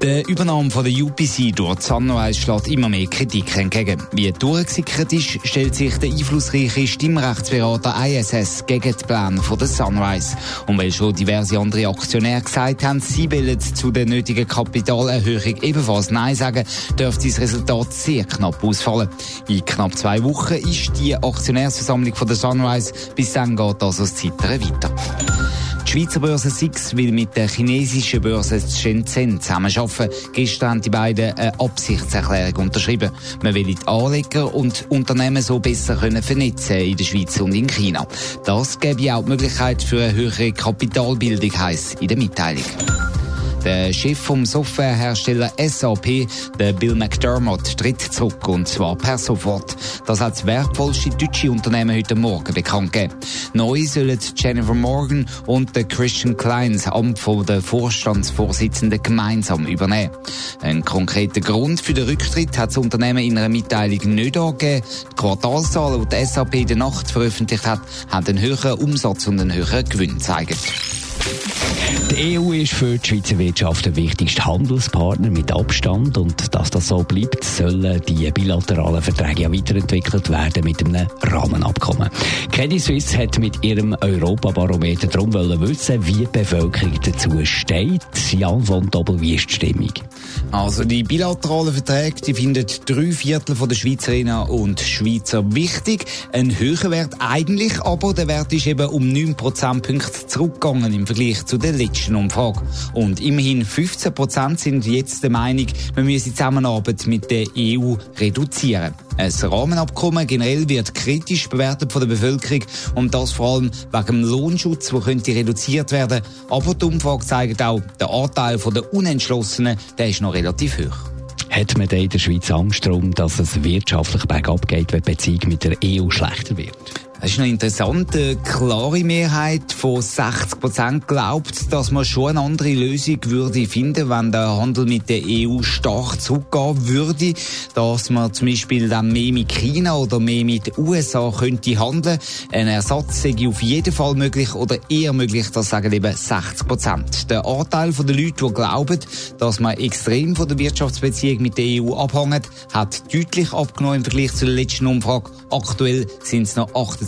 Der Übernahme von der UPC durch Sunrise schlägt immer mehr Kritik entgegen. Wie durchgesickert ist, stellt sich der einflussreiche Stimmrechtsberater ISS gegen die Pläne von der Sunrise. Und weil schon diverse andere Aktionäre gesagt haben, sie wollen zu der nötigen Kapitalerhöhung ebenfalls Nein sagen, dürfte das Resultat sehr knapp ausfallen. In knapp zwei Wochen ist die Aktionärsversammlung von der Sunrise. Bis dann geht also das Zittern weiter. Die Schweizer Börse SIX will mit der chinesischen Börse Shenzhen zusammenarbeiten. Gestern haben die beiden eine Absichtserklärung unterschrieben. Man will die Anleger und Unternehmen so besser können vernetzen in der Schweiz und in China. Das gäbe auch die Möglichkeit für eine höhere Kapitalbildung, heisst in der Mitteilung. Der Chef vom Softwarehersteller SAP, der Bill McDermott, tritt zurück und zwar per sofort. Das hat das wertvollste deutsche Unternehmen heute Morgen bekannt gegeben. Neu sollen Jennifer Morgan und der Christian Klein das Amt von der Vorstandsvorsitzenden gemeinsam übernehmen. Ein konkreter Grund für den Rücktritt hat das Unternehmen in einer Mitteilung nicht angegeben. Die Quartalszahlen, die die SAP in der Nacht veröffentlicht hat, haben einen höheren Umsatz und einen höheren Gewinn gezeigt. Die EU ist für die Schweizer Wirtschaft der wichtigste Handelspartner mit Abstand und dass das so bleibt, sollen die bilateralen Verträge ja weiterentwickelt werden mit einem Rahmenabkommen. Credit Suisse hat mit ihrem Europabarometer darum wissen, wie die Bevölkerung dazu steht. Jan von Doppel, wie ist die Stimmung? Also die bilateralen Verträge, die finden drei Viertel der Schweizerinnen und Schweizer wichtig. Ein höherer Wert eigentlich, aber der Wert ist eben um 9 Prozentpunkte zurückgegangen im Vergleich zu der letzten Umfrage. Und immerhin 15 Prozent sind jetzt der Meinung, man müsse die Zusammenarbeit mit der EU reduzieren. Ein Rahmenabkommen generell wird kritisch bewertet von der Bevölkerung und das vor allem wegen dem Lohnschutz, der könnte reduziert werden. Aber die Umfrage zeigt auch, der Anteil der Unentschlossenen, der ist noch relativ hoch. Hat man in der Schweiz Angst darum, dass es wirtschaftlich bergab geht, wenn die Beziehung mit der EU schlechter wird? Es ist noch interessant, eine klare Mehrheit von 60 Prozent glaubt, dass man schon eine andere Lösung würde finden, wenn der Handel mit der EU stark zurückgehen würde, dass man zum Beispiel dann mehr mit China oder mehr mit den USA könnte handeln. Ein Ersatz sei auf jeden Fall möglich oder eher möglich, das sagen eben 60 Prozent. Der Anteil der Leute, die glauben, dass man extrem von der Wirtschaftsbeziehung mit der EU abhängt, hat deutlich abgenommen im Vergleich zur letzten Umfrage. Aktuell sind es noch 28